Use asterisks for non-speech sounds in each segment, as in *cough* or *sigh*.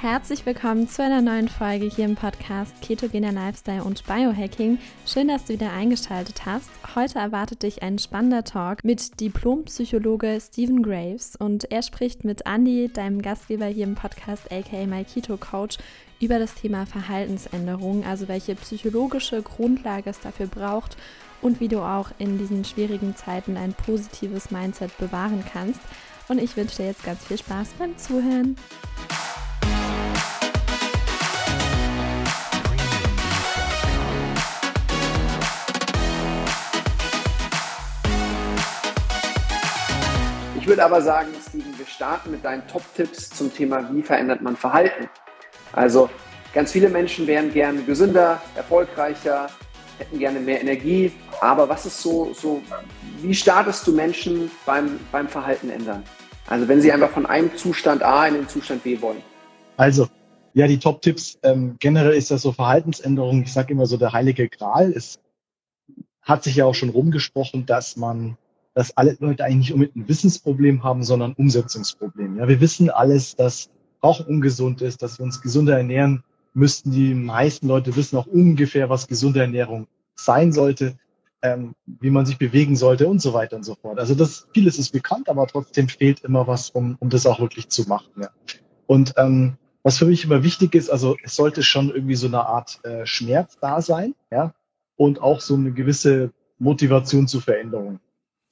Herzlich willkommen zu einer neuen Folge hier im Podcast Ketogener Lifestyle und Biohacking. Schön, dass du wieder eingeschaltet hast. Heute erwartet dich ein spannender Talk mit Diplompsychologe Stephen Graves und er spricht mit Andy, deinem Gastgeber hier im Podcast aka My Keto Coach, über das Thema Verhaltensänderung, also welche psychologische Grundlage es dafür braucht und wie du auch in diesen schwierigen Zeiten ein positives Mindset bewahren kannst. Und ich wünsche dir jetzt ganz viel Spaß beim Zuhören. Würde aber sagen, Steven, wir starten mit deinen Top-Tipps zum Thema, wie verändert man Verhalten. Also ganz viele Menschen wären gerne gesünder, erfolgreicher, hätten gerne mehr Energie. Aber was ist so, so wie startest du Menschen beim, beim Verhalten ändern? Also wenn sie einfach von einem Zustand A in den Zustand B wollen. Also, ja, die Top-Tipps. Ähm, generell ist das so Verhaltensänderung. Ich sage immer so, der heilige Gral. Es hat sich ja auch schon rumgesprochen, dass man dass alle Leute eigentlich nicht unbedingt ein Wissensproblem haben, sondern ein Umsetzungsproblem. Ja, wir wissen alles, dass Rauchen ungesund ist, dass wir uns gesunder ernähren müssten. Die meisten Leute wissen auch ungefähr, was gesunde Ernährung sein sollte, ähm, wie man sich bewegen sollte und so weiter und so fort. Also das vieles ist bekannt, aber trotzdem fehlt immer was, um, um das auch wirklich zu machen. Ja. Und ähm, was für mich immer wichtig ist, also es sollte schon irgendwie so eine Art äh, Schmerz da sein, ja, und auch so eine gewisse Motivation zur Veränderung.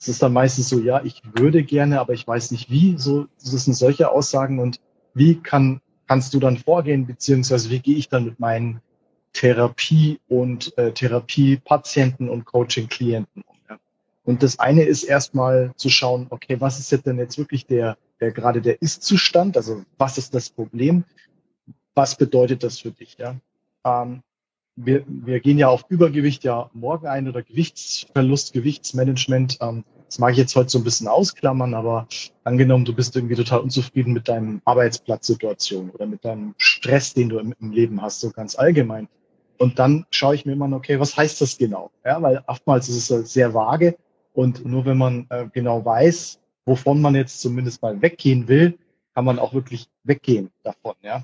Es ist dann meistens so, ja, ich würde gerne, aber ich weiß nicht wie. So, das sind solche Aussagen und wie kann, kannst du dann vorgehen, beziehungsweise wie gehe ich dann mit meinen Therapie- und äh, Therapiepatienten und Coaching-Klienten um? Ja? Und das eine ist erstmal zu schauen, okay, was ist denn jetzt wirklich der, der gerade der Ist-Zustand? Also was ist das Problem? Was bedeutet das für dich? Ja? Ähm, wir, wir gehen ja auf Übergewicht ja morgen ein oder Gewichtsverlust, Gewichtsmanagement. Ähm, das mag ich jetzt heute so ein bisschen ausklammern, aber angenommen, du bist irgendwie total unzufrieden mit deinem Arbeitsplatzsituation oder mit deinem Stress, den du im, im Leben hast, so ganz allgemein. Und dann schaue ich mir immer, okay, was heißt das genau? Ja, weil oftmals ist es sehr vage und nur wenn man äh, genau weiß, wovon man jetzt zumindest mal weggehen will, kann man auch wirklich weggehen davon. Ja,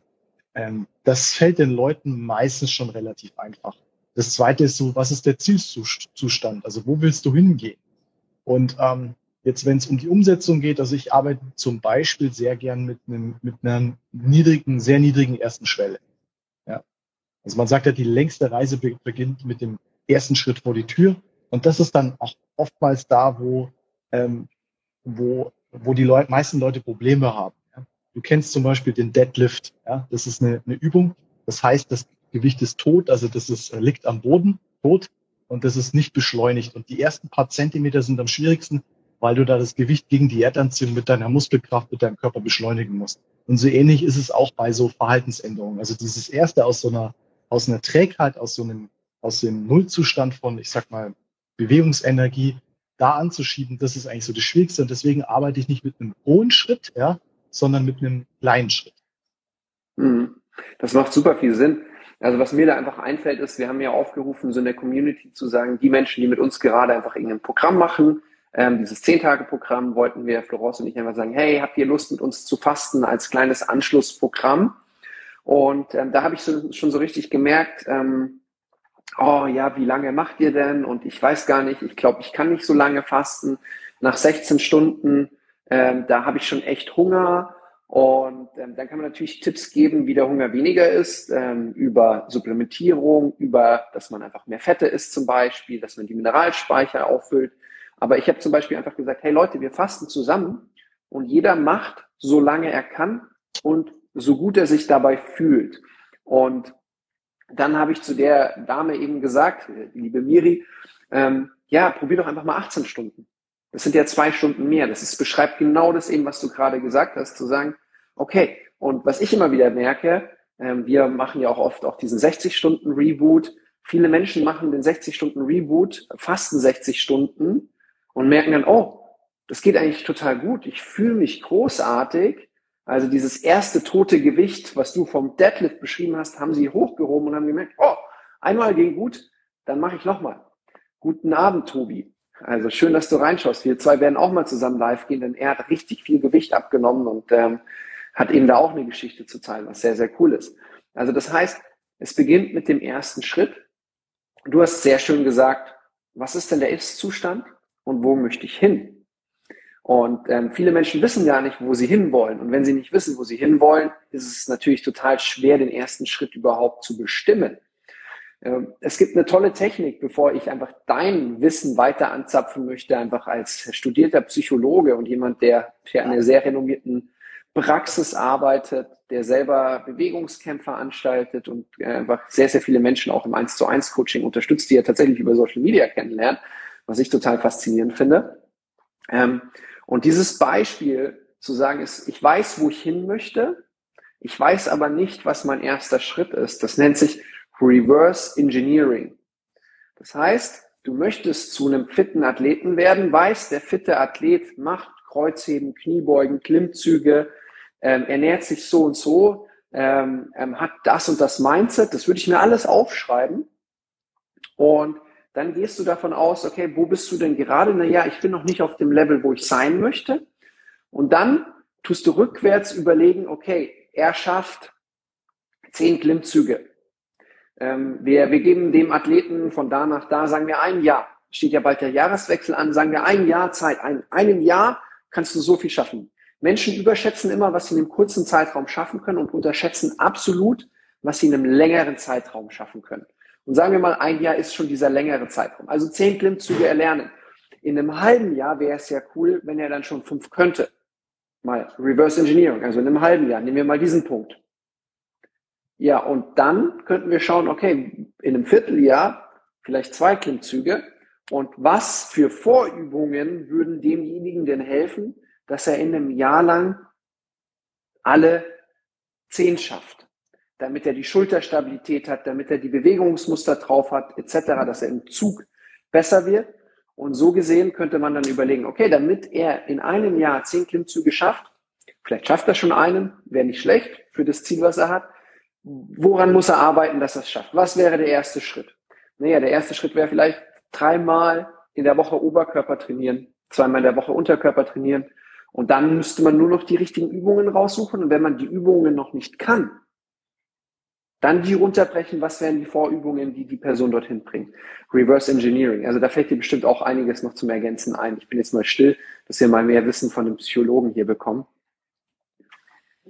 ähm, das fällt den Leuten meistens schon relativ einfach. Das zweite ist so, was ist der Zielzustand? Also wo willst du hingehen? Und ähm, jetzt, wenn es um die Umsetzung geht, also ich arbeite zum Beispiel sehr gern mit einem mit einer niedrigen, sehr niedrigen ersten Schwelle. Ja. Also man sagt ja, die längste Reise beginnt mit dem ersten Schritt vor die Tür. Und das ist dann auch oftmals da, wo, ähm, wo, wo die Leute, meisten Leute Probleme haben. Du kennst zum Beispiel den Deadlift. Ja? Das ist eine, eine Übung. Das heißt, das Gewicht ist tot, also das ist, äh, liegt am Boden, tot, und das ist nicht beschleunigt. Und die ersten paar Zentimeter sind am schwierigsten, weil du da das Gewicht gegen die Erdanziehung mit deiner Muskelkraft, mit deinem Körper beschleunigen musst. Und so ähnlich ist es auch bei so Verhaltensänderungen. Also dieses erste aus so einer, aus einer Trägheit, aus so einem, aus dem Nullzustand von, ich sag mal, Bewegungsenergie, da anzuschieben, das ist eigentlich so das Schwierigste. Und deswegen arbeite ich nicht mit einem hohen Schritt, ja, sondern mit einem kleinen Schritt. Mhm. Das macht super viel Sinn. Also was mir da einfach einfällt, ist, wir haben ja aufgerufen, so in der Community zu sagen, die Menschen, die mit uns gerade einfach irgendein Programm machen, ähm, dieses Zehn-Tage-Programm, wollten wir, Florence und ich einfach sagen, hey, habt ihr Lust mit uns zu fasten als kleines Anschlussprogramm? Und ähm, da habe ich so, schon so richtig gemerkt, ähm, oh ja, wie lange macht ihr denn? Und ich weiß gar nicht, ich glaube, ich kann nicht so lange fasten. Nach 16 Stunden ähm, da habe ich schon echt Hunger. Und ähm, dann kann man natürlich Tipps geben, wie der Hunger weniger ist, ähm, über Supplementierung, über, dass man einfach mehr Fette isst zum Beispiel, dass man die Mineralspeicher auffüllt. Aber ich habe zum Beispiel einfach gesagt, hey Leute, wir fasten zusammen und jeder macht, solange er kann und so gut er sich dabei fühlt. Und dann habe ich zu der Dame eben gesagt, liebe Miri, ähm, ja, probier doch einfach mal 18 Stunden. Das sind ja zwei Stunden mehr. Das ist, beschreibt genau das eben, was du gerade gesagt hast, zu sagen, okay, und was ich immer wieder merke, ähm, wir machen ja auch oft auch diesen 60-Stunden-Reboot. Viele Menschen machen den 60-Stunden-Reboot, fasten 60 Stunden und merken dann, oh, das geht eigentlich total gut. Ich fühle mich großartig. Also dieses erste tote Gewicht, was du vom Deadlift beschrieben hast, haben sie hochgehoben und haben gemerkt, oh, einmal ging gut, dann mache ich nochmal. Guten Abend, Tobi. Also schön, dass du reinschaust. Wir zwei werden auch mal zusammen live gehen, denn er hat richtig viel Gewicht abgenommen und ähm, hat eben da auch eine Geschichte zu teilen, was sehr, sehr cool ist. Also das heißt, es beginnt mit dem ersten Schritt. Du hast sehr schön gesagt, was ist denn der Ist-Zustand und wo möchte ich hin? Und ähm, viele Menschen wissen gar nicht, wo sie hinwollen. Und wenn sie nicht wissen, wo sie hinwollen, ist es natürlich total schwer, den ersten Schritt überhaupt zu bestimmen. Ähm, es gibt eine tolle Technik, bevor ich einfach dein Wissen weiter anzapfen möchte, einfach als studierter Psychologe und jemand, der für eine sehr renommierten Praxis arbeitet, der selber Bewegungskämpfe veranstaltet und äh, einfach sehr, sehr viele Menschen auch im 1 zu 1 Coaching unterstützt, die er tatsächlich über Social Media kennenlernt, was ich total faszinierend finde. Ähm, und dieses Beispiel zu sagen ist, ich weiß, wo ich hin möchte, ich weiß aber nicht, was mein erster Schritt ist. Das nennt sich Reverse Engineering. Das heißt, du möchtest zu einem fitten Athleten werden, weißt, der fitte Athlet macht Kreuzheben, Kniebeugen, Klimmzüge, ähm, ernährt sich so und so, ähm, ähm, hat das und das Mindset, das würde ich mir alles aufschreiben. Und dann gehst du davon aus, okay, wo bist du denn gerade? Naja, ich bin noch nicht auf dem Level, wo ich sein möchte. Und dann tust du rückwärts überlegen, okay, er schafft zehn Klimmzüge. Ähm, wir, wir geben dem Athleten von da nach da, sagen wir ein Jahr. Steht ja bald der Jahreswechsel an, sagen wir ein Jahr Zeit. Ein, einem Jahr kannst du so viel schaffen. Menschen überschätzen immer, was sie in einem kurzen Zeitraum schaffen können und unterschätzen absolut, was sie in einem längeren Zeitraum schaffen können. Und sagen wir mal, ein Jahr ist schon dieser längere Zeitraum. Also zehn Klimmzüge erlernen. In einem halben Jahr wäre es ja cool, wenn er dann schon fünf könnte. Mal Reverse Engineering, also in einem halben Jahr. Nehmen wir mal diesen Punkt. Ja, und dann könnten wir schauen, okay, in einem Vierteljahr vielleicht zwei Klimmzüge. Und was für Vorübungen würden demjenigen denn helfen, dass er in einem Jahr lang alle zehn schafft? damit er die Schulterstabilität hat, damit er die Bewegungsmuster drauf hat, etc., dass er im Zug besser wird. Und so gesehen könnte man dann überlegen, okay, damit er in einem Jahr zehn Klimmzüge schafft, vielleicht schafft er schon einen, wäre nicht schlecht für das Ziel, was er hat. Woran muss er arbeiten, dass er es schafft? Was wäre der erste Schritt? Naja, der erste Schritt wäre vielleicht dreimal in der Woche Oberkörper trainieren, zweimal in der Woche Unterkörper trainieren. Und dann müsste man nur noch die richtigen Übungen raussuchen. Und wenn man die Übungen noch nicht kann, dann die runterbrechen, was wären die Vorübungen, die die Person dorthin bringt. Reverse Engineering. Also da fällt dir bestimmt auch einiges noch zum Ergänzen ein. Ich bin jetzt mal still, dass wir mal mehr Wissen von dem Psychologen hier bekommen.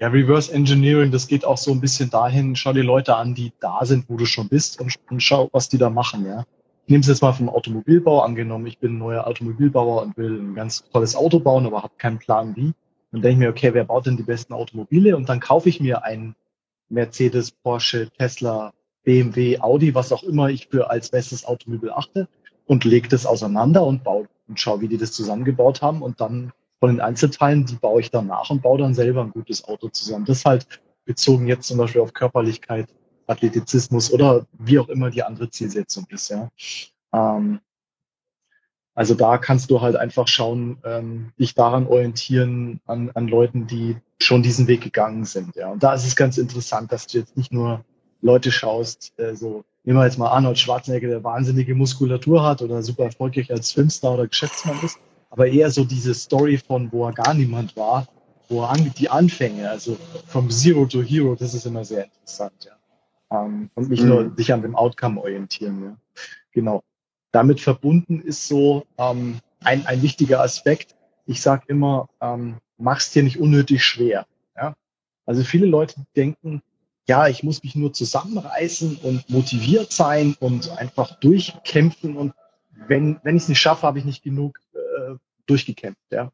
Ja, Reverse Engineering, das geht auch so ein bisschen dahin, schau dir Leute an, die da sind, wo du schon bist und, und schau, was die da machen, ja. Ich nehme es jetzt mal vom Automobilbau angenommen. Ich bin ein neuer Automobilbauer und will ein ganz tolles Auto bauen, aber habe keinen Plan wie. Dann denke ich mir, okay, wer baut denn die besten Automobile? Und dann kaufe ich mir einen Mercedes, Porsche, Tesla, BMW, Audi, was auch immer ich für als bestes Automobil achte und lege das auseinander und baue und schaue, wie die das zusammengebaut haben und dann von den Einzelteilen, die baue ich dann nach und baue dann selber ein gutes Auto zusammen. Das halt bezogen jetzt zum Beispiel auf Körperlichkeit, Athletizismus oder wie auch immer die andere Zielsetzung ist, ja. Ähm, also da kannst du halt einfach schauen, ähm, dich daran orientieren an, an Leuten, die schon diesen Weg gegangen sind. Ja. Und da ist es ganz interessant, dass du jetzt nicht nur Leute schaust, äh, so nehmen wir jetzt mal Arnold Schwarzenegger, der wahnsinnige Muskulatur hat oder super erfolgreich als Filmstar oder Geschäftsmann ist, aber eher so diese Story von, wo er gar niemand war, wo er an, die Anfänge, also from Zero to Hero, das ist immer sehr interessant, ja. Ähm, und nicht mhm. nur sich an dem Outcome orientieren, ja. Genau. Damit verbunden ist so ähm, ein, ein wichtiger Aspekt. Ich sage immer, ähm, mach's dir nicht unnötig schwer. Ja? Also viele Leute denken, ja, ich muss mich nur zusammenreißen und motiviert sein und einfach durchkämpfen und wenn, wenn ich es nicht schaffe, habe ich nicht genug äh, durchgekämpft. Ja?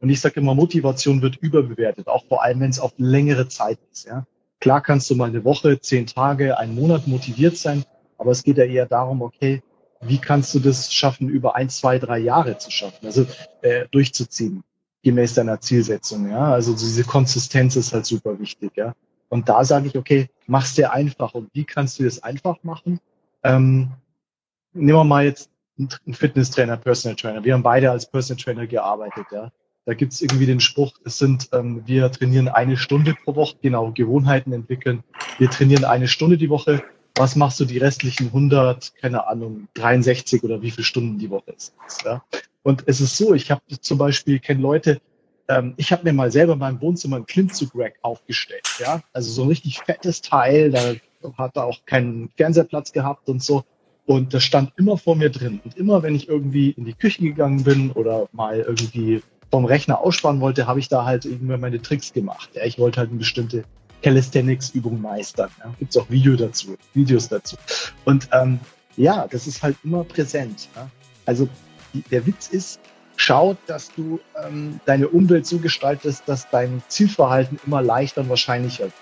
Und ich sage immer, Motivation wird überbewertet, auch vor allem, wenn es auf längere Zeit ist. Ja? Klar kannst du mal eine Woche, zehn Tage, einen Monat motiviert sein, aber es geht ja eher darum, okay, wie kannst du das schaffen, über ein, zwei, drei Jahre zu schaffen, also äh, durchzuziehen, gemäß deiner Zielsetzung, ja. Also diese Konsistenz ist halt super wichtig, ja. Und da sage ich, okay, mach's dir einfach. Und wie kannst du das einfach machen? Ähm, nehmen wir mal jetzt einen Fitnesstrainer, Personal Trainer. Wir haben beide als Personal Trainer gearbeitet, ja. Da gibt's irgendwie den Spruch, es sind, ähm, wir trainieren eine Stunde pro Woche, genau, Gewohnheiten entwickeln. Wir trainieren eine Stunde die Woche was machst du die restlichen 100, keine Ahnung, 63 oder wie viele Stunden die Woche ist. Ja? Und es ist so, ich habe zum Beispiel, kenne Leute, ähm, ich habe mir mal selber in meinem Wohnzimmer einen Klimmzug-Rack aufgestellt. Ja, also so ein richtig fettes Teil, da hat er auch keinen Fernsehplatz gehabt und so. Und das stand immer vor mir drin. Und immer, wenn ich irgendwie in die Küche gegangen bin oder mal irgendwie vom Rechner aussparen wollte, habe ich da halt irgendwie meine Tricks gemacht. Ja, ich wollte halt eine bestimmte Calisthenics-Übung meistern. Ja. Gibt es auch Video dazu, Videos dazu. Und ähm, ja, das ist halt immer präsent. Ja. Also die, der Witz ist, schau, dass du ähm, deine Umwelt so gestaltest, dass dein Zielverhalten immer leichter und wahrscheinlicher wird.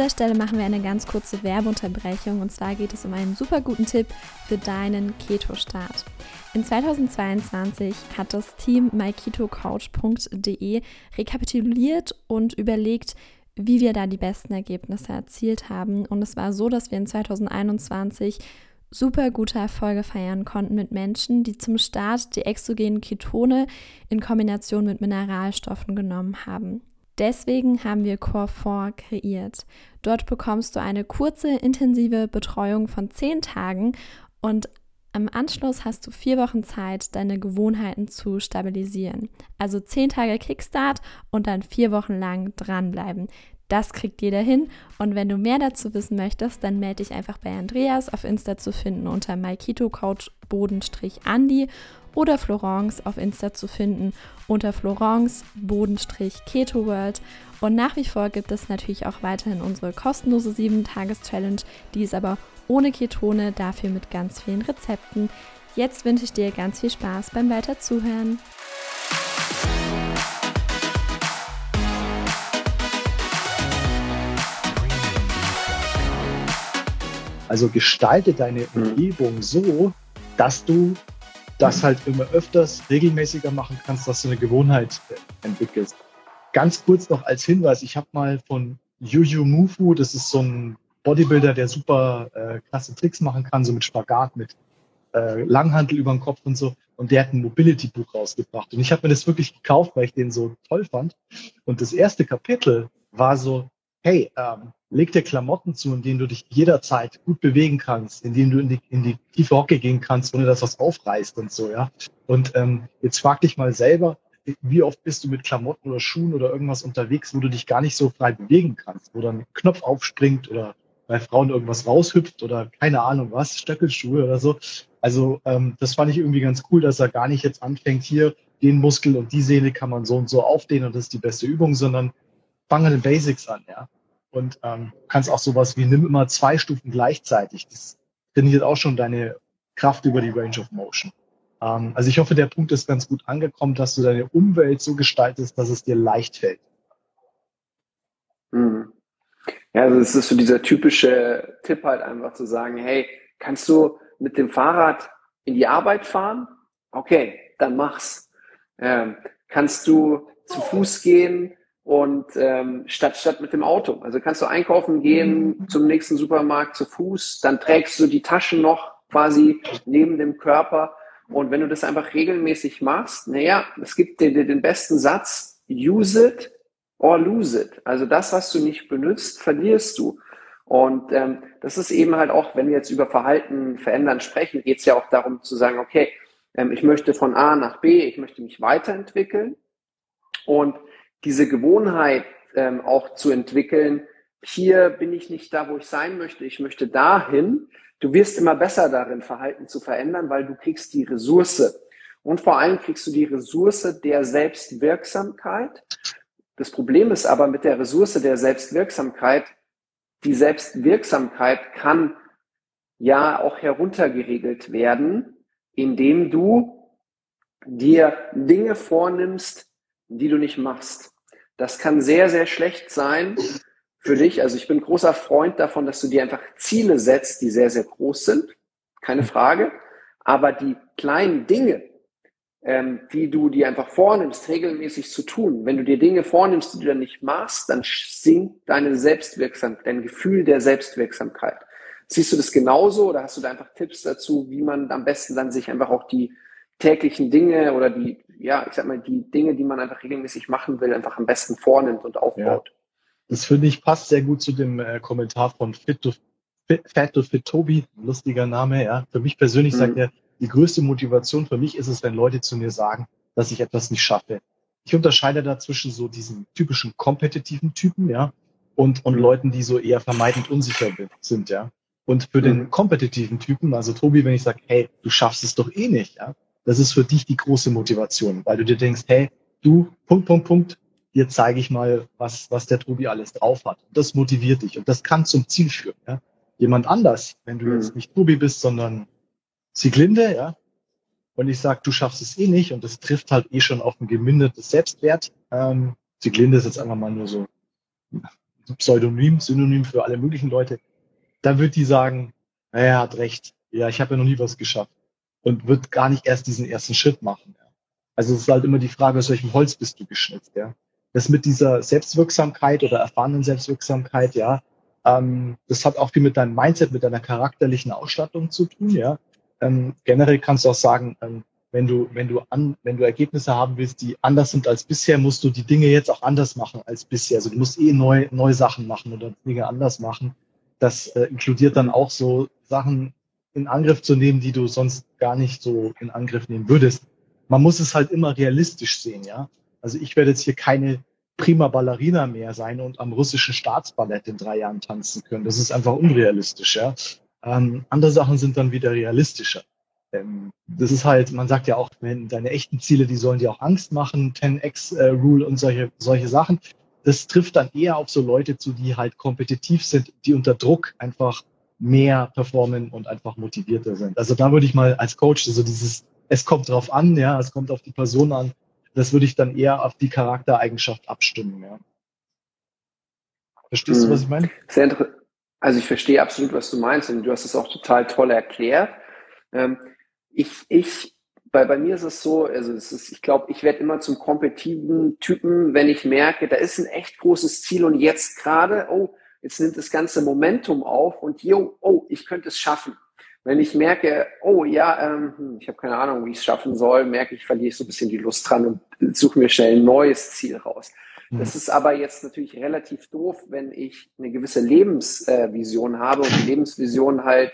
Dieser Stelle machen wir eine ganz kurze Werbeunterbrechung und zwar geht es um einen super guten Tipp für deinen Keto-Start. In 2022 hat das Team myketocoach.de rekapituliert und überlegt, wie wir da die besten Ergebnisse erzielt haben. Und es war so, dass wir in 2021 super gute Erfolge feiern konnten mit Menschen, die zum Start die exogenen Ketone in Kombination mit Mineralstoffen genommen haben. Deswegen haben wir Core 4 kreiert. Dort bekommst du eine kurze, intensive Betreuung von 10 Tagen und am Anschluss hast du vier Wochen Zeit, deine Gewohnheiten zu stabilisieren. Also 10 Tage Kickstart und dann vier Wochen lang dranbleiben. Das kriegt jeder hin. Und wenn du mehr dazu wissen möchtest, dann melde dich einfach bei Andreas auf Insta zu finden unter Bodenstrich oder Florence auf Insta zu finden unter Florence Bodenstrich Keto World. Und nach wie vor gibt es natürlich auch weiterhin unsere kostenlose 7-Tages-Challenge, die ist aber ohne Ketone, dafür mit ganz vielen Rezepten. Jetzt wünsche ich dir ganz viel Spaß beim Weiterzuhören. Also gestalte deine mhm. Umgebung so, dass du das halt immer öfters regelmäßiger machen kannst, dass du eine Gewohnheit entwickelst. Ganz kurz noch als Hinweis, ich habe mal von Yuyu Mufu, das ist so ein Bodybuilder, der super äh, klasse Tricks machen kann, so mit Spagat, mit äh, Langhantel über den Kopf und so. Und der hat ein Mobility-Buch rausgebracht. Und ich habe mir das wirklich gekauft, weil ich den so toll fand. Und das erste Kapitel war so, hey, ähm, leg dir Klamotten zu, in denen du dich jederzeit gut bewegen kannst, in denen du in die, in die tiefe Hocke gehen kannst, ohne dass was aufreißt und so, ja. Und ähm, jetzt frag dich mal selber, wie oft bist du mit Klamotten oder Schuhen oder irgendwas unterwegs, wo du dich gar nicht so frei bewegen kannst, wo dann ein Knopf aufspringt oder bei Frauen irgendwas raushüpft oder keine Ahnung was, Stöckelschuhe oder so. Also ähm, das fand ich irgendwie ganz cool, dass er gar nicht jetzt anfängt, hier den Muskel und die Sehne kann man so und so aufdehnen und das ist die beste Übung, sondern fange an den Basics an, ja. Und ähm, kannst auch sowas wie nimm immer zwei Stufen gleichzeitig. Das trainiert auch schon deine Kraft über die Range of Motion. Ähm, also ich hoffe, der Punkt ist ganz gut angekommen, dass du deine Umwelt so gestaltest, dass es dir leicht fällt. Mhm. Ja, also es ist so dieser typische Tipp halt einfach zu sagen, hey, kannst du mit dem Fahrrad in die Arbeit fahren? Okay, dann mach's. Ähm, kannst du zu Fuß gehen? Und ähm, statt statt mit dem Auto. Also kannst du einkaufen gehen zum nächsten Supermarkt zu Fuß, dann trägst du die Taschen noch quasi neben dem Körper und wenn du das einfach regelmäßig machst, naja, es gibt dir den besten Satz: Use it or lose it. Also das, was du nicht benutzt, verlierst du. Und ähm, das ist eben halt auch, wenn wir jetzt über Verhalten verändern sprechen, geht es ja auch darum zu sagen, okay, ähm, ich möchte von A nach B, ich möchte mich weiterentwickeln. Und diese Gewohnheit ähm, auch zu entwickeln, hier bin ich nicht da, wo ich sein möchte, ich möchte dahin. Du wirst immer besser darin, Verhalten zu verändern, weil du kriegst die Ressource. Und vor allem kriegst du die Ressource der Selbstwirksamkeit. Das Problem ist aber mit der Ressource der Selbstwirksamkeit, die Selbstwirksamkeit kann ja auch heruntergeregelt werden, indem du dir Dinge vornimmst, die du nicht machst. Das kann sehr, sehr schlecht sein für dich. Also ich bin großer Freund davon, dass du dir einfach Ziele setzt, die sehr, sehr groß sind. Keine Frage. Aber die kleinen Dinge, ähm, die du dir einfach vornimmst, regelmäßig zu tun, wenn du dir Dinge vornimmst, die du dann nicht machst, dann sinkt deine Selbstwirksamkeit, dein Gefühl der Selbstwirksamkeit. Siehst du das genauso oder hast du da einfach Tipps dazu, wie man am besten dann sich einfach auch die täglichen Dinge oder die, ja, ich sag mal, die Dinge, die man einfach regelmäßig machen will, einfach am besten vornimmt und aufbaut. Ja. Das finde ich passt sehr gut zu dem äh, Kommentar von Fit to Fat to Fit Tobi, lustiger Name, ja. Für mich persönlich mhm. sagt er, die größte Motivation für mich ist es, wenn Leute zu mir sagen, dass ich etwas nicht schaffe. Ich unterscheide dazwischen so diesen typischen kompetitiven Typen, ja, und, und mhm. Leuten, die so eher vermeidend unsicher sind, ja. Und für mhm. den kompetitiven Typen, also Tobi, wenn ich sage, hey, du schaffst es doch eh nicht, ja, das ist für dich die große Motivation, weil du dir denkst, hey, du, Punkt, Punkt, Punkt, hier zeige ich mal, was, was der Tobi alles drauf hat. Das motiviert dich und das kann zum Ziel führen. Ja. Jemand anders, wenn du jetzt mhm. nicht Tobi bist, sondern Sieglinde, ja, und ich sage, du schaffst es eh nicht und das trifft halt eh schon auf ein gemindertes Selbstwert. Ähm, Sieglinde ist jetzt einfach mal nur so ein Pseudonym, Synonym für alle möglichen Leute. Dann wird die sagen, naja, er hat recht, ja, ich habe ja noch nie was geschafft und wird gar nicht erst diesen ersten Schritt machen. Ja. Also es ist halt immer die Frage, aus welchem Holz bist du geschnitzt, ja. Das mit dieser Selbstwirksamkeit oder erfahrenen Selbstwirksamkeit, ja, ähm, das hat auch viel mit deinem Mindset, mit deiner charakterlichen Ausstattung zu tun, ja. Ähm, generell kannst du auch sagen, ähm, wenn du, wenn du an, wenn du Ergebnisse haben willst, die anders sind als bisher, musst du die Dinge jetzt auch anders machen als bisher. Also du musst eh neu, neue Sachen machen oder Dinge anders machen. Das äh, inkludiert dann auch so Sachen in Angriff zu nehmen, die du sonst gar nicht so in Angriff nehmen würdest. Man muss es halt immer realistisch sehen, ja. Also ich werde jetzt hier keine prima Ballerina mehr sein und am russischen Staatsballett in drei Jahren tanzen können. Das ist einfach unrealistisch, ja. Ähm, andere Sachen sind dann wieder realistischer. Ähm, das ist halt, man sagt ja auch, wenn deine echten Ziele, die sollen dir auch Angst machen, 10x-Rule äh, und solche, solche Sachen. Das trifft dann eher auf so Leute zu, die halt kompetitiv sind, die unter Druck einfach mehr performen und einfach motivierter sind. Also da würde ich mal als Coach, also dieses, es kommt drauf an, ja, es kommt auf die Person an, das würde ich dann eher auf die Charaktereigenschaft abstimmen, ja. Verstehst mhm. du, was ich meine? Also ich verstehe absolut, was du meinst und du hast es auch total toll erklärt. Ähm, ich, ich, bei, bei mir ist es so, also es ist, ich glaube, ich werde immer zum kompetitiven Typen, wenn ich merke, da ist ein echt großes Ziel und jetzt gerade, oh, jetzt nimmt das ganze Momentum auf und yo, oh, ich könnte es schaffen. Wenn ich merke, oh ja, ähm, hm, ich habe keine Ahnung, wie ich es schaffen soll, merke ich, verliere ich so ein bisschen die Lust dran und suche mir schnell ein neues Ziel raus. Mhm. Das ist aber jetzt natürlich relativ doof, wenn ich eine gewisse Lebensvision äh, habe und die Lebensvision halt,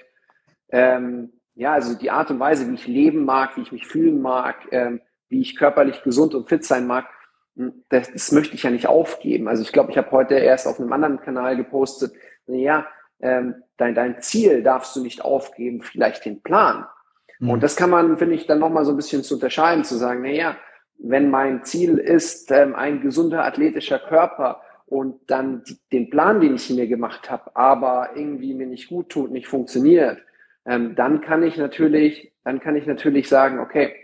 ähm, ja, also die Art und Weise, wie ich leben mag, wie ich mich fühlen mag, ähm, wie ich körperlich gesund und fit sein mag, hm, das, das möchte ich ja nicht aufgeben. Also ich glaube, ich habe heute erst auf einem anderen Kanal gepostet, naja, ähm, dein, dein Ziel darfst du nicht aufgeben, vielleicht den Plan. Mhm. Und das kann man, finde ich, dann nochmal so ein bisschen zu unterscheiden, zu sagen, naja, wenn mein Ziel ist, ähm, ein gesunder athletischer Körper und dann die, den Plan, den ich mir gemacht habe, aber irgendwie mir nicht gut tut, nicht funktioniert, ähm, dann kann ich natürlich, dann kann ich natürlich sagen, okay,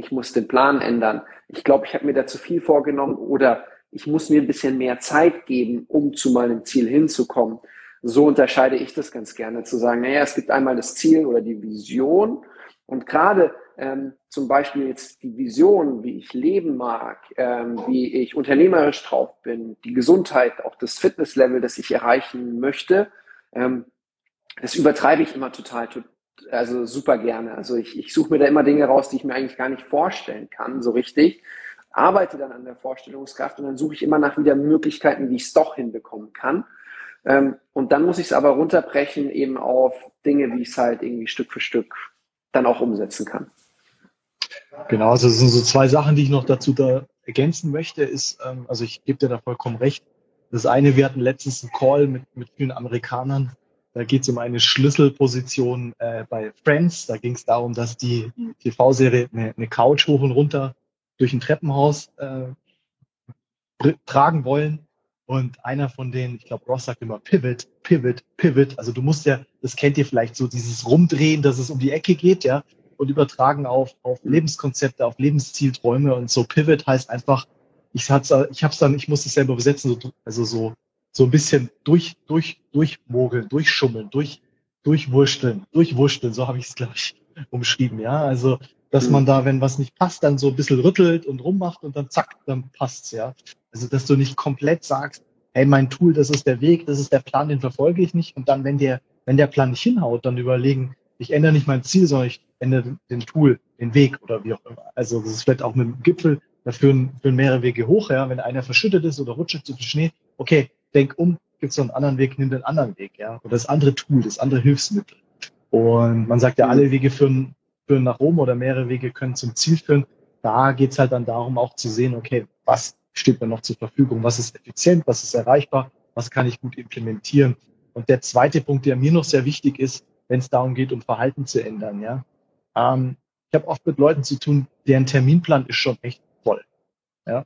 ich muss den Plan ändern. Ich glaube, ich habe mir da zu viel vorgenommen oder ich muss mir ein bisschen mehr Zeit geben, um zu meinem Ziel hinzukommen. So unterscheide ich das ganz gerne, zu sagen, naja, es gibt einmal das Ziel oder die Vision und gerade ähm, zum Beispiel jetzt die Vision, wie ich leben mag, ähm, wie ich unternehmerisch drauf bin, die Gesundheit, auch das Fitnesslevel, das ich erreichen möchte, ähm, das übertreibe ich immer total, also super gerne. Also ich, ich suche mir da immer Dinge raus, die ich mir eigentlich gar nicht vorstellen kann, so richtig. Arbeite dann an der Vorstellungskraft und dann suche ich immer nach wieder Möglichkeiten, wie ich es doch hinbekommen kann. Ähm, und dann muss ich es aber runterbrechen eben auf Dinge, wie ich es halt irgendwie Stück für Stück dann auch umsetzen kann. Genau, also das sind so zwei Sachen, die ich noch dazu da ergänzen möchte, ist, ähm, also ich gebe dir da vollkommen recht. Das eine, wir hatten letztens einen Call mit, mit vielen Amerikanern. Da geht es um eine Schlüsselposition äh, bei Friends. Da ging es darum, dass die TV-Serie eine, eine Couch hoch und runter durch ein Treppenhaus äh, tragen wollen. Und einer von denen, ich glaube, Ross sagt immer Pivot, Pivot, Pivot. Also du musst ja, das kennt ihr vielleicht so, dieses Rumdrehen, dass es um die Ecke geht, ja und übertragen auf, auf Lebenskonzepte, auf Lebenszielträume und so. Pivot heißt einfach, ich hab's, ich hab's dann, ich muss es selber übersetzen, so, also so, so ein bisschen durch, durch, durchmogeln, durchschummeln, durch, durchwurschteln, durchwurschteln, so habe ich es, glaube ich, umschrieben, ja. Also, dass man da, wenn was nicht passt, dann so ein bisschen rüttelt und rummacht und dann zack, dann passt's, ja. Also, dass du nicht komplett sagst, hey, mein Tool, das ist der Weg, das ist der Plan, den verfolge ich nicht. Und dann, wenn der, wenn der Plan nicht hinhaut, dann überlegen, ich ändere nicht mein Ziel, sondern ich ändere den Tool, den Weg oder wie auch immer. Also das ist vielleicht auch mit dem Gipfel, da führen, führen mehrere Wege hoch, ja. Wenn einer verschüttet ist oder rutscht zu viel Schnee, okay, denk um, gibt es so einen anderen Weg, nimm den anderen Weg, ja. Oder das andere Tool, das andere Hilfsmittel. Und man sagt ja, mhm. alle Wege führen, führen nach Rom oder mehrere Wege können zum Ziel führen. Da geht's halt dann darum, auch zu sehen, okay, was steht mir noch zur Verfügung, was ist effizient, was ist erreichbar, was kann ich gut implementieren. Und der zweite Punkt, der mir noch sehr wichtig ist, wenn es darum geht, um Verhalten zu ändern, ja. Ähm, ich habe oft mit Leuten zu tun, deren Terminplan ist schon echt voll. Ja,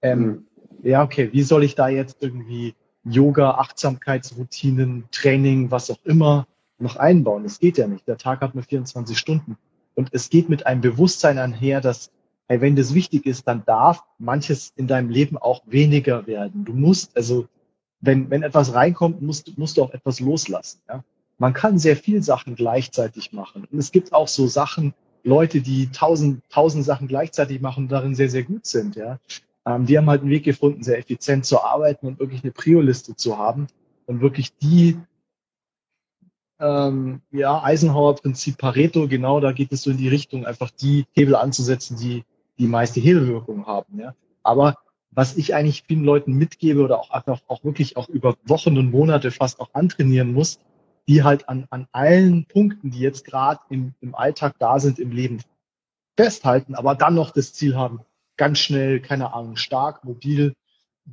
ähm, mhm. Ja okay, wie soll ich da jetzt irgendwie Yoga, Achtsamkeitsroutinen, Training, was auch immer noch einbauen? Das geht ja nicht. Der Tag hat nur 24 Stunden. Und es geht mit einem Bewusstsein einher, dass, hey, wenn das wichtig ist, dann darf manches in deinem Leben auch weniger werden. Du musst, also, wenn, wenn etwas reinkommt, musst, musst du auch etwas loslassen. Ja? Man kann sehr viel Sachen gleichzeitig machen. Und es gibt auch so Sachen, Leute, die tausend, tausend Sachen gleichzeitig machen und darin sehr, sehr gut sind. Ja? Ähm, die haben halt einen Weg gefunden, sehr effizient zu arbeiten und wirklich eine Prio-Liste zu haben und wirklich die ähm, ja, Eisenhower-Prinzip Pareto, genau, da geht es so in die Richtung, einfach die Hebel anzusetzen, die die meiste Hebelwirkung haben. Ja. Aber was ich eigentlich vielen Leuten mitgebe oder auch einfach auch wirklich auch über Wochen und Monate fast auch antrainieren muss, die halt an, an allen Punkten, die jetzt gerade im, im Alltag da sind, im Leben festhalten, aber dann noch das Ziel haben, ganz schnell, keine Ahnung, stark, mobil,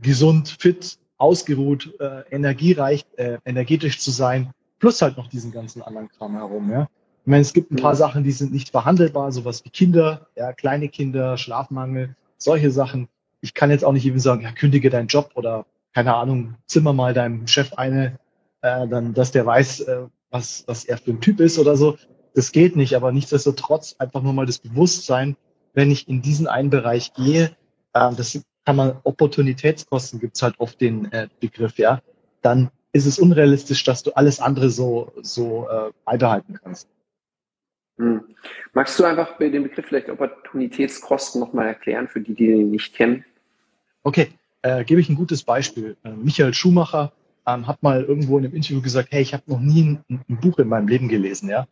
gesund, fit, ausgeruht, äh, energiereich, äh, energetisch zu sein, plus halt noch diesen ganzen anderen Kram herum, ja. Ich meine, es gibt ein paar Sachen, die sind nicht verhandelbar, sowas wie Kinder, ja, kleine Kinder, Schlafmangel, solche Sachen. Ich kann jetzt auch nicht eben sagen, ja, kündige deinen Job oder keine Ahnung, zimmer mal deinem Chef eine, äh, dann, dass der weiß, äh, was, was er für ein Typ ist oder so. Das geht nicht, aber nichtsdestotrotz einfach nur mal das Bewusstsein, wenn ich in diesen einen Bereich gehe, äh, das kann man Opportunitätskosten gibt's halt oft den äh, Begriff, ja, dann ist es unrealistisch, dass du alles andere so, so äh, beibehalten kannst. Hm. Magst du einfach den Begriff vielleicht Opportunitätskosten nochmal erklären für die, die den nicht kennen? Okay, äh, gebe ich ein gutes Beispiel. Äh, Michael Schumacher ähm, hat mal irgendwo in einem Interview gesagt, hey, ich habe noch nie ein, ein, Buch in meinem Leben gelesen, ja.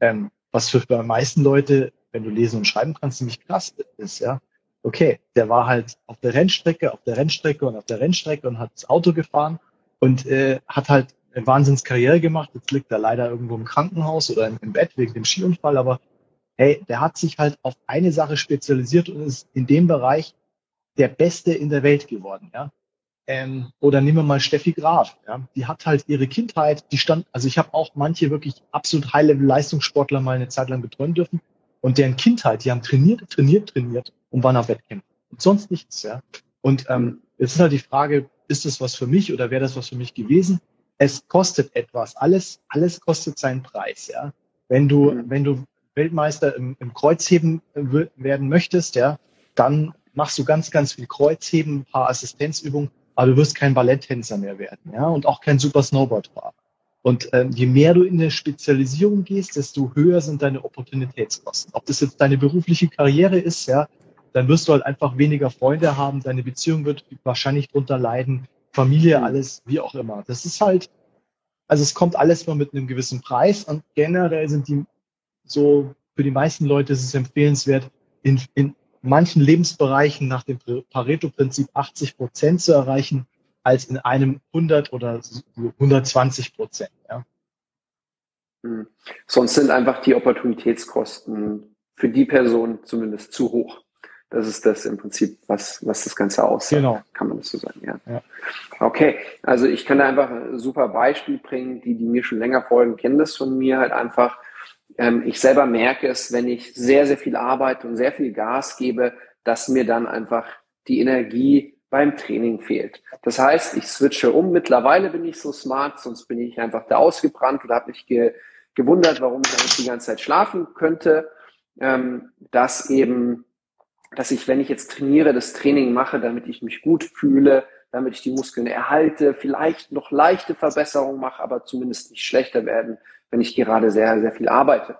Ähm, was für die meisten Leute wenn du lesen und schreiben kannst, ziemlich krass ist, ja. Okay, der war halt auf der Rennstrecke, auf der Rennstrecke und auf der Rennstrecke und hat das Auto gefahren und äh, hat halt eine Wahnsinnskarriere gemacht. Jetzt liegt er leider irgendwo im Krankenhaus oder im, Bett wegen dem Skiunfall, aber hey, der hat sich halt auf eine Sache spezialisiert und ist in dem Bereich der Beste in der Welt geworden, ja. Ähm, oder nehmen wir mal Steffi Graf, ja. Die hat halt ihre Kindheit, die stand, also ich habe auch manche wirklich absolut High-Level-Leistungssportler mal eine Zeit lang betreuen dürfen und deren Kindheit, die haben trainiert, trainiert, trainiert und waren auf Wettkämpfen. Und sonst nichts, ja. Und ähm, jetzt ist halt die Frage, ist das was für mich oder wäre das was für mich gewesen? Es kostet etwas. Alles, alles kostet seinen Preis, ja. Wenn du, mhm. wenn du Weltmeister im, im Kreuzheben werden möchtest, ja, dann machst du ganz, ganz viel Kreuzheben, ein paar Assistenzübungen, aber du wirst kein Balletttänzer mehr werden, ja, und auch kein Super Snowboardfahrer. Und ähm, je mehr du in der Spezialisierung gehst, desto höher sind deine Opportunitätskosten. Ob das jetzt deine berufliche Karriere ist, ja, dann wirst du halt einfach weniger Freunde haben, deine Beziehung wird wahrscheinlich drunter leiden, Familie, mhm. alles, wie auch immer. Das ist halt, also es kommt alles mal mit einem gewissen Preis und generell sind die so, für die meisten Leute ist es empfehlenswert, in, in manchen Lebensbereichen nach dem Pareto-Prinzip 80 Prozent zu erreichen als in einem 100 oder 120 Prozent. Ja. Hm. Sonst sind einfach die Opportunitätskosten für die Person zumindest zu hoch. Das ist das im Prinzip, was, was das Ganze aussagt. Genau. Kann man das so sagen, ja. ja. Okay, also ich kann da einfach ein super Beispiel bringen. Die, die mir schon länger folgen, kennen das von mir halt einfach. Ähm, ich selber merke es, wenn ich sehr, sehr viel arbeite und sehr viel Gas gebe, dass mir dann einfach die Energie beim Training fehlt. Das heißt, ich switche um. Mittlerweile bin ich so smart, sonst bin ich einfach da ausgebrannt oder habe mich ge gewundert, warum ich eigentlich die ganze Zeit schlafen könnte. Ähm, dass eben, dass ich, wenn ich jetzt trainiere, das Training mache, damit ich mich gut fühle, damit ich die Muskeln erhalte, vielleicht noch leichte Verbesserungen mache, aber zumindest nicht schlechter werden, wenn ich gerade sehr, sehr viel arbeite.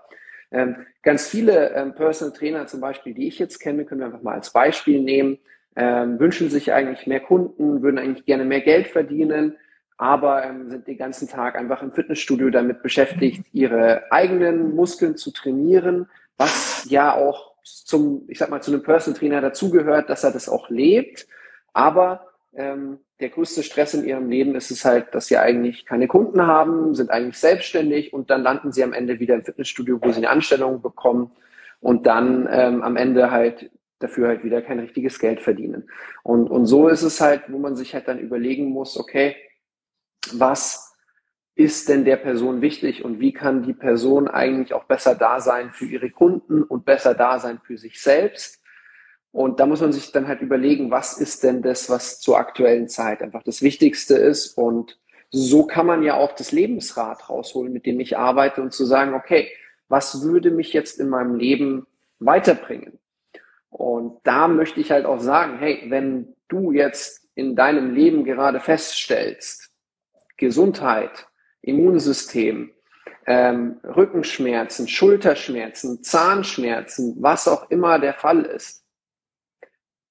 Ähm, ganz viele ähm, Personal Trainer zum Beispiel, die ich jetzt kenne, können wir einfach mal als Beispiel nehmen, ähm, wünschen sich eigentlich mehr Kunden, würden eigentlich gerne mehr Geld verdienen, aber ähm, sind den ganzen Tag einfach im Fitnessstudio damit beschäftigt, ihre eigenen Muskeln zu trainieren, was ja auch zum, ich sag mal, zu einem Personal Trainer dazugehört, dass er das auch lebt. Aber ähm, der größte Stress in ihrem Leben ist es halt, dass sie eigentlich keine Kunden haben, sind eigentlich selbstständig und dann landen sie am Ende wieder im Fitnessstudio, wo sie eine Anstellung bekommen und dann ähm, am Ende halt dafür halt wieder kein richtiges Geld verdienen. Und, und so ist es halt, wo man sich halt dann überlegen muss, okay, was ist denn der Person wichtig und wie kann die Person eigentlich auch besser da sein für ihre Kunden und besser da sein für sich selbst? Und da muss man sich dann halt überlegen, was ist denn das, was zur aktuellen Zeit einfach das Wichtigste ist. Und so kann man ja auch das Lebensrad rausholen, mit dem ich arbeite und zu sagen, okay, was würde mich jetzt in meinem Leben weiterbringen? Und da möchte ich halt auch sagen, hey, wenn du jetzt in deinem Leben gerade feststellst, Gesundheit, Immunsystem, ähm, Rückenschmerzen, Schulterschmerzen, Zahnschmerzen, was auch immer der Fall ist,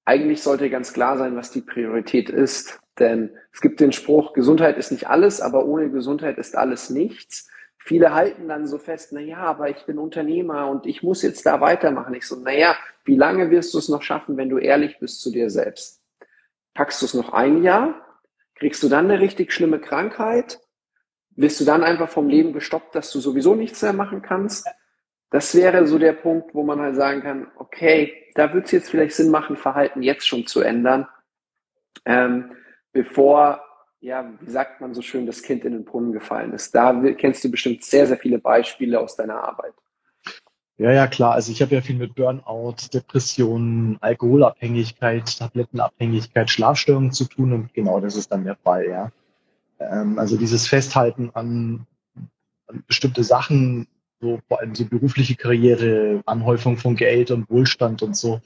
eigentlich sollte ganz klar sein, was die Priorität ist. Denn es gibt den Spruch, Gesundheit ist nicht alles, aber ohne Gesundheit ist alles nichts. Viele halten dann so fest, na ja, aber ich bin Unternehmer und ich muss jetzt da weitermachen. Ich so, na ja, wie lange wirst du es noch schaffen, wenn du ehrlich bist zu dir selbst? Packst du es noch ein Jahr? Kriegst du dann eine richtig schlimme Krankheit? Wirst du dann einfach vom Leben gestoppt, dass du sowieso nichts mehr machen kannst? Das wäre so der Punkt, wo man halt sagen kann, okay, da wird es jetzt vielleicht Sinn machen, Verhalten jetzt schon zu ändern, ähm, bevor, ja, wie sagt man so schön, das Kind in den Brunnen gefallen ist. Da kennst du bestimmt sehr, sehr viele Beispiele aus deiner Arbeit. Ja, ja, klar. Also ich habe ja viel mit Burnout, Depressionen, Alkoholabhängigkeit, Tablettenabhängigkeit, Schlafstörungen zu tun und genau das ist dann der Fall, ja. Ähm, also dieses Festhalten an, an bestimmte Sachen, so vor allem so berufliche Karriere, Anhäufung von Geld und Wohlstand und so.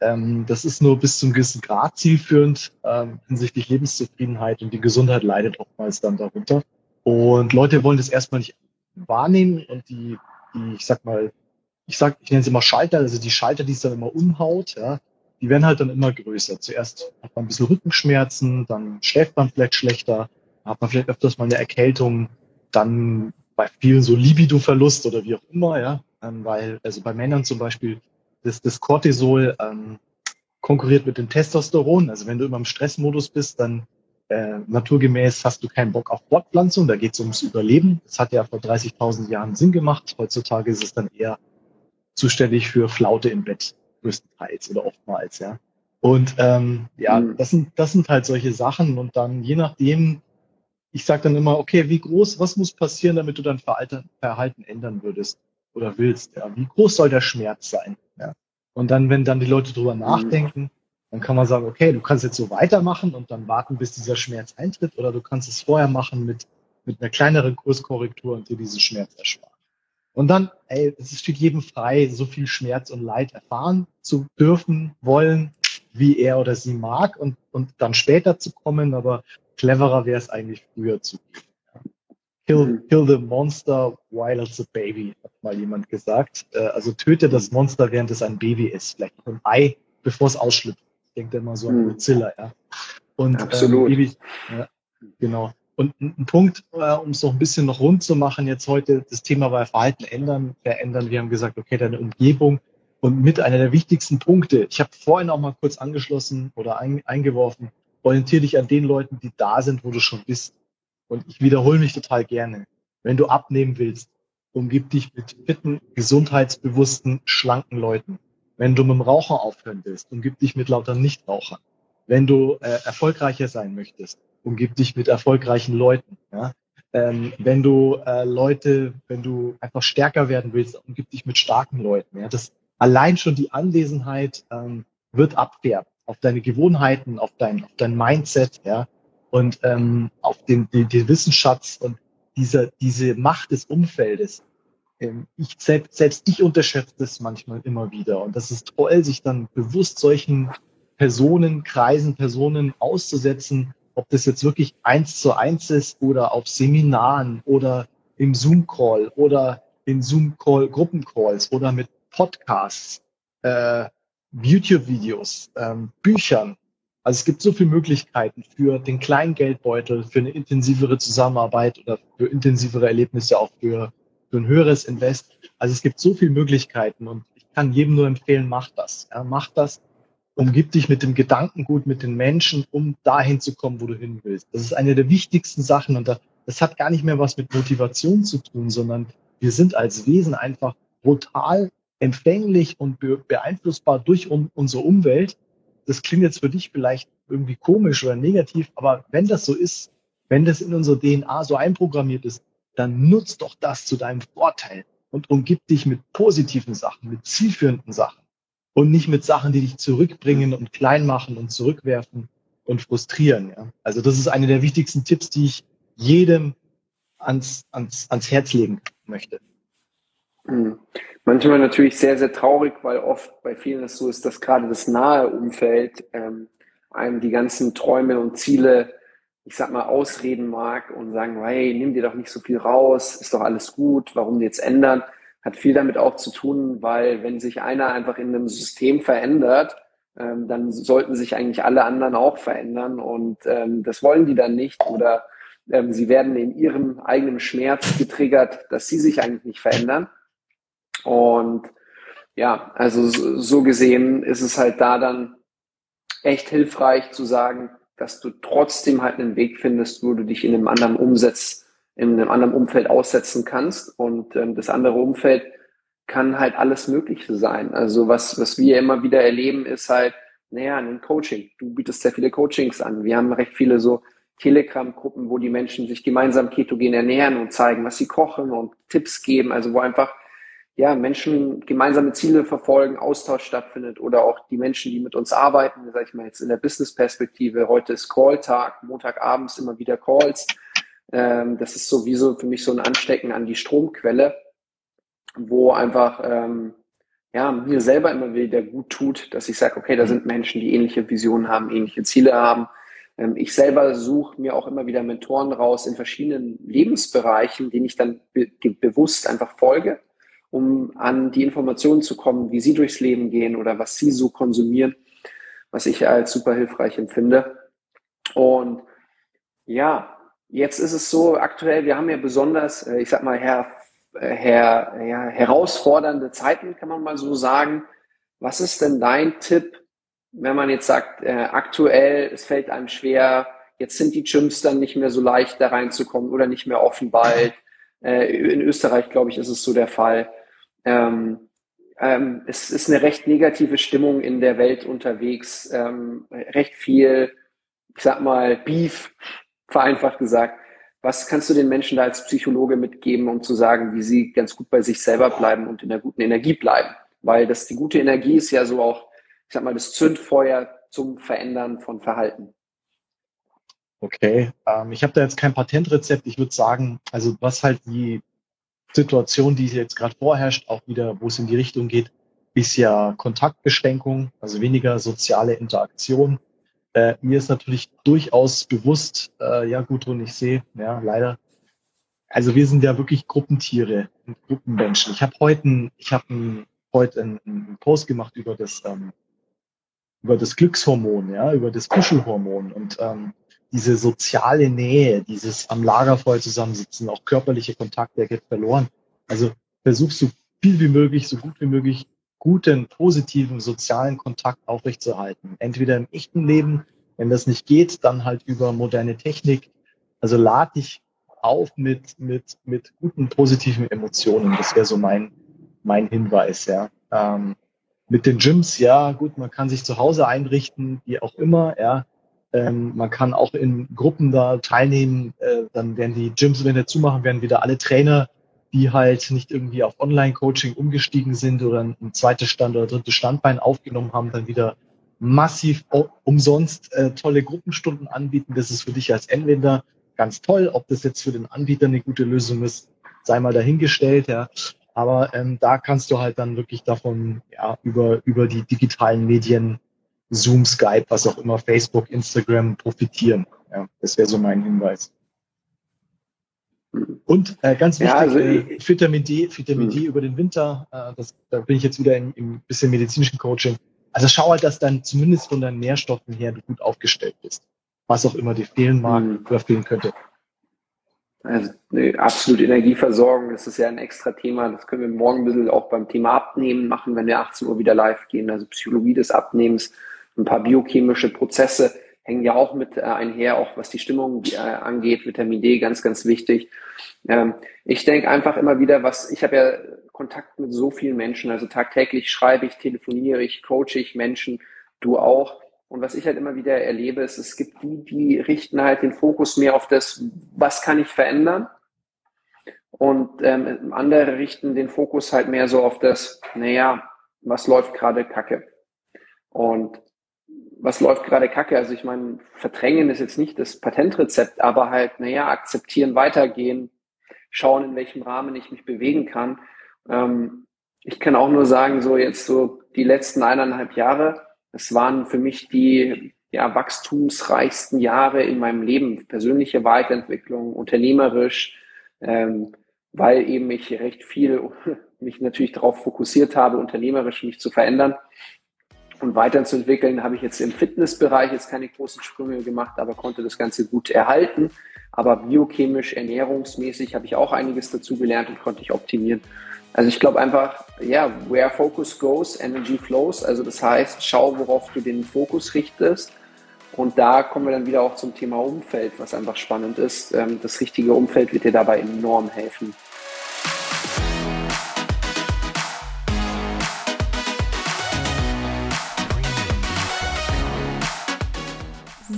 Ähm, das ist nur bis zum gewissen Grad zielführend ähm, hinsichtlich Lebenszufriedenheit und die Gesundheit leidet oftmals dann darunter. Und Leute wollen das erstmal nicht wahrnehmen und die, die ich sag mal, ich sag, ich nenne sie immer Schalter, also die Schalter, die es dann immer umhaut, ja, die werden halt dann immer größer. Zuerst hat man ein bisschen Rückenschmerzen, dann schläft man vielleicht schlechter, hat man vielleicht öfters mal eine Erkältung, dann bei vielen so Libido-Verlust oder wie auch immer, ja, ähm, weil, also bei Männern zum Beispiel, das, das Cortisol ähm, konkurriert mit dem Testosteron. Also wenn du immer im Stressmodus bist, dann äh, naturgemäß hast du keinen Bock auf Fortpflanzung, da geht es ums Überleben. Das hat ja vor 30.000 Jahren Sinn gemacht. Heutzutage ist es dann eher zuständig für Flaute im Bett, größtenteils oder oftmals, ja. Und ähm, ja, mhm. das sind das sind halt solche Sachen und dann je nachdem, ich sage dann immer, okay, wie groß, was muss passieren, damit du dein Verhalten, Verhalten ändern würdest oder willst? Ja? Wie groß soll der Schmerz sein? Ja? Und dann, wenn dann die Leute drüber mhm. nachdenken, dann kann man sagen, okay, du kannst jetzt so weitermachen und dann warten, bis dieser Schmerz eintritt, oder du kannst es vorher machen mit, mit einer kleineren Kurskorrektur und dir diesen Schmerz ersparen. Und dann, ey, es steht jedem frei, so viel Schmerz und Leid erfahren zu dürfen, wollen, wie er oder sie mag und, und dann später zu kommen, aber cleverer wäre es eigentlich früher zu Kill, mhm. kill the monster while it's a baby, hat mal jemand gesagt. Äh, also töte das. Monster, während es ein Baby ist. Vielleicht ein Ei, bevor es ausschlüpft. Ich denke immer so an mhm. Godzilla, ja. Und, Absolut. Ähm, Baby, ja, genau. Und ein Punkt, äh, um es noch ein bisschen noch rund zu machen, jetzt heute, das Thema war Verhalten ändern, verändern. Wir haben gesagt, okay, deine Umgebung. Und mit einer der wichtigsten Punkte, ich habe vorhin auch mal kurz angeschlossen oder ein, eingeworfen, orientiere dich an den Leuten, die da sind, wo du schon bist. Und ich wiederhole mich total gerne. Wenn du abnehmen willst, umgib dich mit fitten, gesundheitsbewussten, schlanken Leuten. Wenn du mit dem Rauchen aufhören willst, umgib dich mit lauter Nichtrauchern. Wenn du äh, erfolgreicher sein möchtest, umgib dich mit erfolgreichen Leuten. Ja? Ähm, wenn du äh, Leute, wenn du einfach stärker werden willst, umgib dich mit starken Leuten. Ja? Das allein schon die Anwesenheit ähm, wird abfärben auf deine Gewohnheiten, auf dein, auf dein Mindset, ja, und ähm, auf den, den, den Wissensschatz und diese, diese Macht des Umfeldes. Ähm, ich selbst, selbst ich unterschätze das manchmal immer wieder. Und das ist toll, sich dann bewusst solchen Personen, Kreisen, Personen auszusetzen, ob das jetzt wirklich eins zu eins ist oder auf Seminaren oder im Zoom-Call oder in Zoom-Call, Gruppencalls oder mit Podcasts. Äh, YouTube-Videos, ähm, Büchern. Also es gibt so viele Möglichkeiten für den kleinen Geldbeutel, für eine intensivere Zusammenarbeit oder für intensivere Erlebnisse, auch für, für ein höheres Invest. Also es gibt so viele Möglichkeiten und ich kann jedem nur empfehlen, macht das. Ja, macht das umgib dich mit dem Gedankengut, mit den Menschen, um dahin zu kommen, wo du hin willst. Das ist eine der wichtigsten Sachen und das hat gar nicht mehr was mit Motivation zu tun, sondern wir sind als Wesen einfach brutal empfänglich und beeinflussbar durch unsere Umwelt. Das klingt jetzt für dich vielleicht irgendwie komisch oder negativ, aber wenn das so ist, wenn das in unserer DNA so einprogrammiert ist, dann nutzt doch das zu deinem Vorteil und umgib dich mit positiven Sachen, mit zielführenden Sachen und nicht mit Sachen, die dich zurückbringen und klein machen und zurückwerfen und frustrieren. Ja? Also das ist eine der wichtigsten Tipps, die ich jedem ans, ans, ans Herz legen möchte. Mhm. Manchmal natürlich sehr, sehr traurig, weil oft bei vielen es so ist, dass gerade das nahe Umfeld ähm, einem die ganzen Träume und Ziele, ich sag mal, ausreden mag und sagen, hey, nimm dir doch nicht so viel raus, ist doch alles gut, warum jetzt ändern? Hat viel damit auch zu tun, weil wenn sich einer einfach in einem System verändert, ähm, dann sollten sich eigentlich alle anderen auch verändern und ähm, das wollen die dann nicht oder ähm, sie werden in ihrem eigenen Schmerz getriggert, dass sie sich eigentlich nicht verändern. Und ja, also so gesehen ist es halt da dann echt hilfreich zu sagen, dass du trotzdem halt einen Weg findest, wo du dich in einem anderen Umsatz, in einem anderen Umfeld aussetzen kannst. Und ähm, das andere Umfeld kann halt alles Mögliche sein. Also was, was wir immer wieder erleben, ist halt, naja, ein Coaching. Du bietest sehr viele Coachings an. Wir haben recht viele so Telegram-Gruppen, wo die Menschen sich gemeinsam ketogen ernähren und zeigen, was sie kochen und Tipps geben. Also wo einfach ja, Menschen gemeinsame Ziele verfolgen, Austausch stattfindet oder auch die Menschen, die mit uns arbeiten, sage ich mal jetzt in der Business-Perspektive. Heute ist Call-Tag, Montagabends immer wieder Calls. Ähm, das ist sowieso für mich so ein Anstecken an die Stromquelle, wo einfach ähm, ja, mir selber immer wieder gut tut, dass ich sage, okay, da sind Menschen, die ähnliche Visionen haben, ähnliche Ziele haben. Ähm, ich selber suche mir auch immer wieder Mentoren raus in verschiedenen Lebensbereichen, denen ich dann be bewusst einfach folge um an die Informationen zu kommen, wie sie durchs Leben gehen oder was sie so konsumieren, was ich als super hilfreich empfinde. Und ja, jetzt ist es so aktuell, wir haben ja besonders, äh, ich sag mal, her, äh, her, ja, herausfordernde Zeiten, kann man mal so sagen. Was ist denn dein Tipp, wenn man jetzt sagt, äh, aktuell, es fällt einem schwer, jetzt sind die Gyms dann nicht mehr so leicht da reinzukommen oder nicht mehr offen bald. Äh, in Österreich, glaube ich, ist es so der Fall. Ähm, ähm, es ist eine recht negative Stimmung in der Welt unterwegs, ähm, recht viel, ich sag mal, Beef, vereinfacht gesagt. Was kannst du den Menschen da als Psychologe mitgeben, um zu sagen, wie sie ganz gut bei sich selber bleiben und in der guten Energie bleiben? Weil das die gute Energie ist ja so auch, ich sag mal, das Zündfeuer zum Verändern von Verhalten. Okay, ähm, ich habe da jetzt kein Patentrezept. Ich würde sagen, also was halt die Situation, die jetzt gerade vorherrscht, auch wieder, wo es in die Richtung geht, ist ja Kontaktbeschränkung, also weniger soziale Interaktion. Äh, mir ist natürlich durchaus bewusst, äh, ja Gudrun, ich sehe, ja leider, also wir sind ja wirklich Gruppentiere, Gruppenmenschen. Ich habe heute, ich habe heute einen, einen Post gemacht über das ähm, über das Glückshormon, ja, über das Kuschelhormon und ähm, diese soziale Nähe, dieses am Lagerfeuer zusammensitzen, auch körperliche Kontakte, der geht verloren. Also versuchst du viel wie möglich, so gut wie möglich, guten, positiven sozialen Kontakt aufrechtzuerhalten. Entweder im echten Leben, wenn das nicht geht, dann halt über moderne Technik. Also lad dich auf mit, mit, mit guten, positiven Emotionen. Das wäre so mein, mein Hinweis, ja. Ähm, mit den Gyms, ja, gut, man kann sich zu Hause einrichten, wie auch immer, ja. Ähm, man kann auch in Gruppen da teilnehmen. Äh, dann werden die Gyms, wenn wir zumachen, werden wieder alle Trainer, die halt nicht irgendwie auf Online-Coaching umgestiegen sind oder ein, zweites Stand oder drittes Standbein aufgenommen haben, dann wieder massiv umsonst äh, tolle Gruppenstunden anbieten. Das ist für dich als Anwender ganz toll. Ob das jetzt für den Anbieter eine gute Lösung ist, sei mal dahingestellt. Ja. Aber ähm, da kannst du halt dann wirklich davon ja, über, über die digitalen Medien Zoom, Skype, was auch immer, Facebook, Instagram profitieren. Ja, das wäre so mein Hinweis. Und äh, ganz wichtig, ja, also, äh, Vitamin D, Vitamin D hm. über den Winter, äh, das, da bin ich jetzt wieder im, im bisschen medizinischen Coaching. Also schau halt, dass dann zumindest von deinen Nährstoffen her du gut aufgestellt bist. Was auch immer dir fehlen mag mhm. oder fehlen könnte. Also eine absolute Energieversorgung, das ist ja ein extra Thema. Das können wir morgen ein bisschen auch beim Thema Abnehmen machen, wenn wir 18 Uhr wieder live gehen. Also Psychologie des Abnehmens Ein paar biochemische Prozesse hängen ja auch mit äh, einher, auch was die Stimmung äh, angeht. Vitamin D ganz, ganz wichtig. Ähm, ich denke einfach immer wieder, was ich habe ja Kontakt mit so vielen Menschen, also tagtäglich schreibe ich, telefoniere ich, coache ich Menschen, du auch. Und was ich halt immer wieder erlebe, ist, es gibt die, die richten halt den Fokus mehr auf das, was kann ich verändern? Und ähm, andere richten den Fokus halt mehr so auf das, naja, was läuft gerade kacke? Und was läuft gerade kacke? Also ich meine, verdrängen ist jetzt nicht das Patentrezept, aber halt, naja, akzeptieren, weitergehen, schauen, in welchem Rahmen ich mich bewegen kann. Ähm, ich kann auch nur sagen, so jetzt so die letzten eineinhalb Jahre, es waren für mich die ja, wachstumsreichsten Jahre in meinem Leben, persönliche Weiterentwicklung, unternehmerisch, ähm, weil eben ich recht viel *laughs* mich natürlich darauf fokussiert habe, unternehmerisch mich zu verändern und weiterzuentwickeln, habe ich jetzt im Fitnessbereich jetzt keine großen Sprünge gemacht, aber konnte das Ganze gut erhalten. Aber biochemisch, ernährungsmäßig habe ich auch einiges dazu gelernt und konnte ich optimieren. Also ich glaube einfach, ja, where focus goes, energy flows. Also das heißt, schau, worauf du den Fokus richtest. Und da kommen wir dann wieder auch zum Thema Umfeld, was einfach spannend ist. Ähm, das richtige Umfeld wird dir dabei enorm helfen.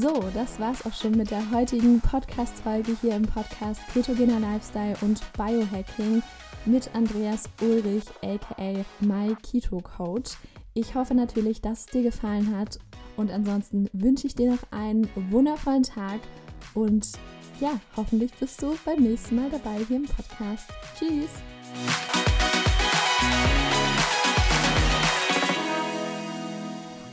So, das war's auch schon mit der heutigen Podcast-Folge hier im Podcast Ketogener Lifestyle und Biohacking mit Andreas Ulrich, aka My Keto Coach. Ich hoffe natürlich, dass es dir gefallen hat und ansonsten wünsche ich dir noch einen wundervollen Tag und ja, hoffentlich bist du beim nächsten Mal dabei hier im Podcast. Tschüss!